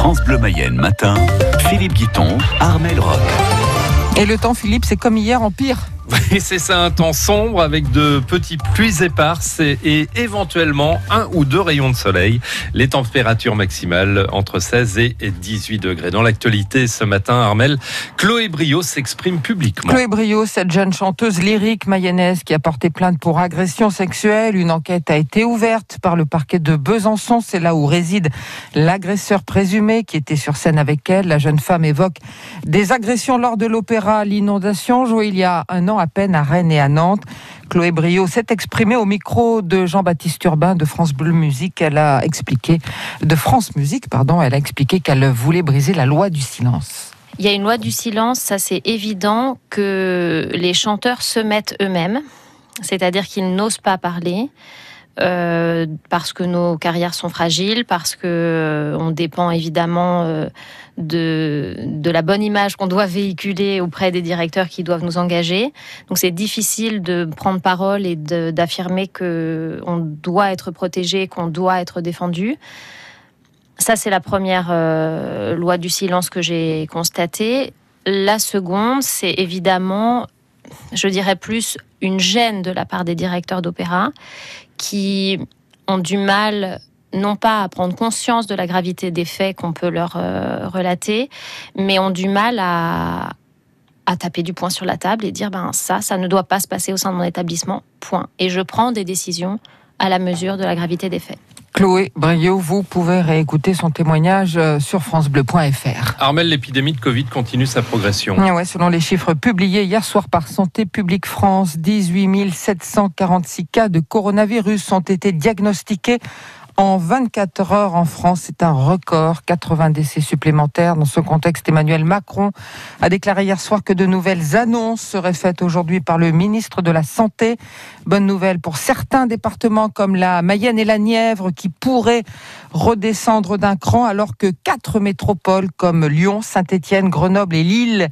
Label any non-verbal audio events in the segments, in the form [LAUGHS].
France Bleu Mayenne matin, Philippe Guiton, Armel Rock. Et le temps, Philippe, c'est comme hier en pire. Oui, [LAUGHS] c'est ça, un temps sombre avec de petites pluies éparses et, et, éventuellement un ou deux rayons de soleil. Les températures maximales entre 16 et 18 degrés. Dans l'actualité ce matin, Armel, Chloé Brio s'exprime publiquement. Chloé Brio, cette jeune chanteuse lyrique mayonnaise qui a porté plainte pour agression sexuelle. Une enquête a été ouverte par le parquet de Besançon. C'est là où réside l'agresseur présumé qui était sur scène avec elle. La jeune femme évoque des agressions lors de l'opéra L'inondation joué il y a un an à peine à Rennes et à Nantes. Chloé Brio s'est exprimée au micro de Jean-Baptiste Urbain de France Bleu Musique. Elle a expliqué, de France Musique, pardon, elle a expliqué qu'elle voulait briser la loi du silence. Il y a une loi du silence, ça c'est évident que les chanteurs se mettent eux-mêmes, c'est-à-dire qu'ils n'osent pas parler. Euh, parce que nos carrières sont fragiles, parce que euh, on dépend évidemment euh, de, de, la bonne image qu'on doit véhiculer auprès des directeurs qui doivent nous engager. Donc c'est difficile de prendre parole et d'affirmer que on doit être protégé, qu'on doit être défendu. Ça c'est la première loi du silence que j'ai constatée. La seconde, c'est évidemment je dirais plus une gêne de la part des directeurs d'opéra qui ont du mal non pas à prendre conscience de la gravité des faits qu'on peut leur euh, relater, mais ont du mal à, à taper du poing sur la table et dire ben ça, ça ne doit pas se passer au sein de mon établissement, point. Et je prends des décisions à la mesure de la gravité des faits. Chloé Brio, vous pouvez réécouter son témoignage euh, sur francebleu.fr. Armel, l'épidémie de Covid continue sa progression. Ouais, selon les chiffres publiés hier soir par Santé publique France, 18 746 cas de coronavirus ont été diagnostiqués en 24 heures en France. C'est un record, 80 décès supplémentaires. Dans ce contexte, Emmanuel Macron a déclaré hier soir que de nouvelles annonces seraient faites aujourd'hui par le ministre de la Santé. Bonne nouvelle pour certains départements comme la Mayenne et la Nièvre qui pourraient redescendre d'un cran alors que quatre métropoles comme Lyon, Saint-Étienne, Grenoble et Lille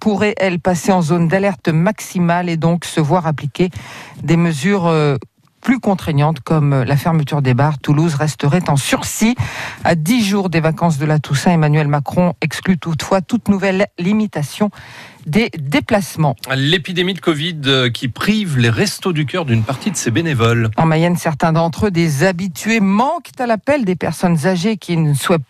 pourraient, elles, passer en zone d'alerte maximale et donc se voir appliquer des mesures euh, plus contraignantes comme la fermeture des bars. Toulouse resterait en sursis à 10 jours des vacances de la Toussaint. Emmanuel Macron exclut toutefois toute nouvelle limitation des déplacements. L'épidémie de Covid qui prive les restos du cœur d'une partie de ses bénévoles. En Mayenne, certains d'entre eux, des habitués, manquent à l'appel des personnes âgées qui ne souhaitent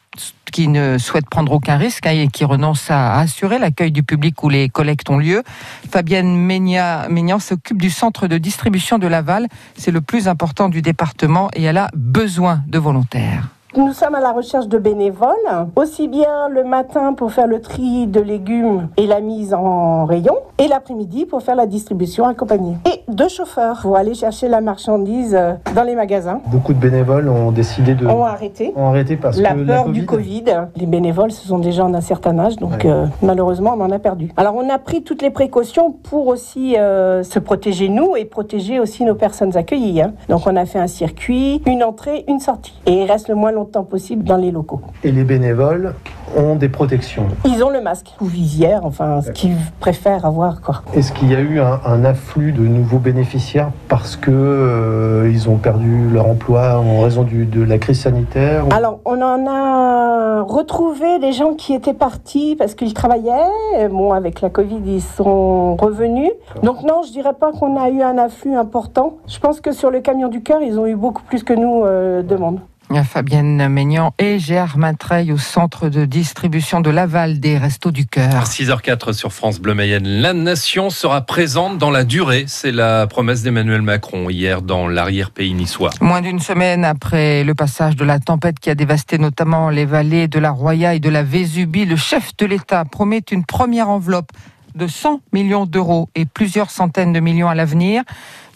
qui ne souhaitent prendre aucun risque hein, et qui renoncent à assurer l'accueil du public où les collectes ont lieu. Fabienne Ménian s'occupe du centre de distribution de Laval. C'est le plus important du département et elle a besoin de volontaires. Nous sommes à la recherche de bénévoles, aussi bien le matin pour faire le tri de légumes et la mise en rayon, et l'après-midi pour faire la distribution accompagnée. Et deux chauffeurs pour aller chercher la marchandise euh, dans les magasins. Beaucoup de bénévoles ont décidé de... Ont arrêté. Ont arrêté parce la que peur la du Covid. Les bénévoles, ce sont des gens d'un certain âge, donc Ouais. euh, malheureusement, on en a perdu. Alors, on a pris toutes les précautions pour aussi euh, se protéger nous et protéger aussi nos personnes accueillies. hein. Donc, on a fait un circuit, une entrée, une sortie. Et il reste le moins longtemps possible dans les locaux. Et les bénévoles ont des protections. Ils ont le masque ou visière, enfin, ce qu'ils préfèrent avoir, quoi. Est-ce qu'il y a eu un, un afflux de nouveaux bénéficiaires parce que euh, ils ont perdu leur emploi en raison du- de la crise sanitaire ou- Alors, on en a retrouvé des gens qui étaient partis parce qu'ils travaillaient. Bon, avec la Covid, ils sont revenus. Donc non, je dirais pas qu'on a eu un afflux important. Je pense que sur le camion du cœur, ils ont eu beaucoup plus que nous euh, de monde. Fabienne Ménian et Gérard Matreil au centre de distribution de Laval des Restos du Cœur. 6h04 sur France Bleu Mayenne. La nation sera présente dans la durée. C'est la promesse d'Emmanuel Macron hier dans l'arrière-pays niçois. Moins d'une semaine après le passage de la tempête qui a dévasté notamment les vallées de la Roya et de la Vésubie, le chef de l'État promet une première enveloppe de 100 millions d'euros et plusieurs centaines de millions à l'avenir.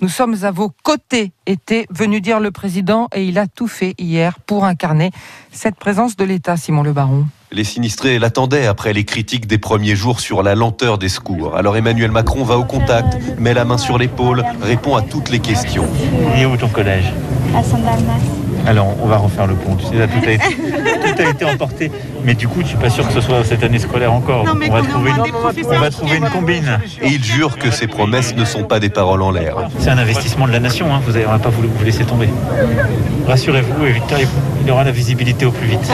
Nous sommes à vos côtés, était venu dire le président, et il a tout fait hier pour incarner cette présence de l'État, Simon Le Baron. Les sinistrés l'attendaient après les critiques des premiers jours sur la lenteur des secours. Alors Emmanuel Macron va au contact, met la main sur l'épaule, répond à toutes les questions. Il est où ton collège à Saint-Dalmas. Alors, on va refaire le pont. Tu sais, là, tout a, été, tout a été emporté. Mais du coup, je suis pas sûr que ce soit cette année scolaire encore. Non, on va trouver une, on va trouver une combine. Et il jure que ses promesses ne sont pas des paroles en l'air. C'est un investissement de la nation. Hein. Vous avez, on va pas vous, vous laisser tomber. Rassurez-vous et victoriez-vous. il y aura la visibilité au plus vite.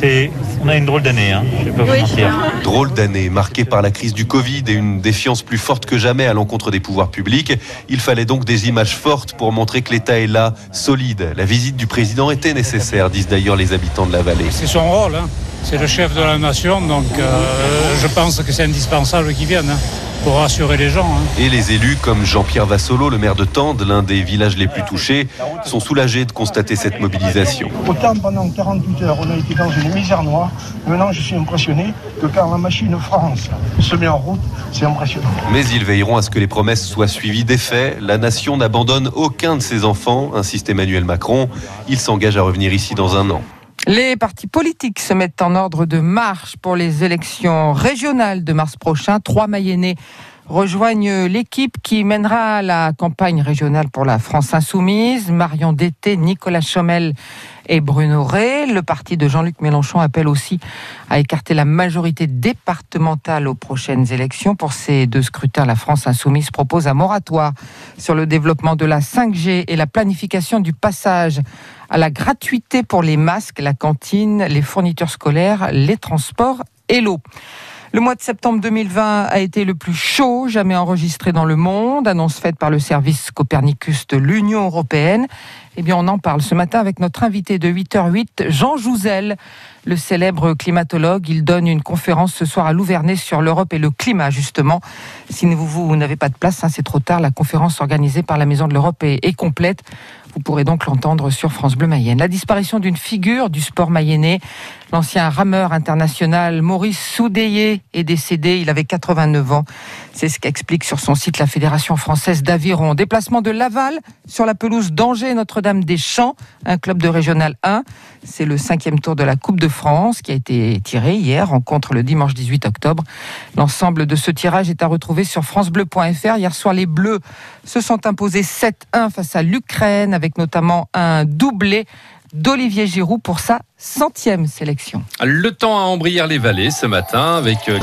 C'est, on a une drôle d'année, hein, je vais pas vous mentir. Drôle d'année marquée par la crise du Covid et une défiance plus forte que jamais à l'encontre des pouvoirs publics. Il fallait donc des images fortes pour montrer que l'État est là, solide. La visite du président était nécessaire, disent d'ailleurs les habitants de la vallée. C'est son rôle, hein. C'est le chef de la nation, donc euh, je pense que c'est indispensable qu'il vienne. hein, pour rassurer les gens. hein. Et les élus, comme Jean-Pierre Vassolo, le maire de Tende, l'un des villages les plus touchés, sont soulagés de constater cette mobilisation. Autant pendant 48 heures, on a été dans une misère noire. Maintenant, je suis impressionné que quand la machine France se met en route, c'est impressionnant. Mais ils veilleront à ce que les promesses soient suivies des faits. La nation n'abandonne aucun de ses enfants, insiste Emmanuel Macron. Il s'engage à revenir ici dans un an. Les partis politiques se mettent en ordre de marche pour les élections régionales de mars prochain. Trois Mayennais rejoignent l'équipe qui mènera la campagne régionale pour la France insoumise. Marion Dété, Nicolas Chomel et Bruno Rey. Le parti de Jean-Luc Mélenchon appelle aussi à écarter la majorité départementale aux prochaines élections. Pour ces deux scrutins, la France insoumise propose un moratoire sur le développement de la 5G et la planification du passage à la gratuité pour les masques, la cantine, les fournitures scolaires, les transports et l'eau. Le mois de septembre 2020 a été le plus chaud jamais enregistré dans le monde, annonce faite par le service Copernicus de l'Union européenne. Eh bien, on en parle ce matin avec notre invité de 8h08, Jean Jouzel, le célèbre climatologue. Il donne une conférence ce soir à Louvernay sur l'Europe et le climat, justement. Si vous, vous n'avez pas de place, hein, c'est trop tard. La conférence organisée par la Maison de l'Europe est, est complète. Vous pourrez donc l'entendre sur France Bleu Mayenne. La disparition d'une figure du sport mayennais, l'ancien rameur international Maurice Soudéier est décédé. Il avait 89 ans. C'est ce qu'explique sur son site la Fédération française d'aviron. Déplacement de Laval sur la pelouse d'Angers Notre-Dame-des-Champs, un club de Régional 1. C'est le cinquième tour de la Coupe de France qui a été tiré hier, rencontre le dimanche 18 octobre. L'ensemble de ce tirage est à retrouver sur francebleu.fr. Hier soir, les Bleus se sont imposés 7-1 face à l'Ukraine avec notamment un doublé d'Olivier Giroud pour sa centième sélection. Le temps à embrir les vallées ce matin avec euh,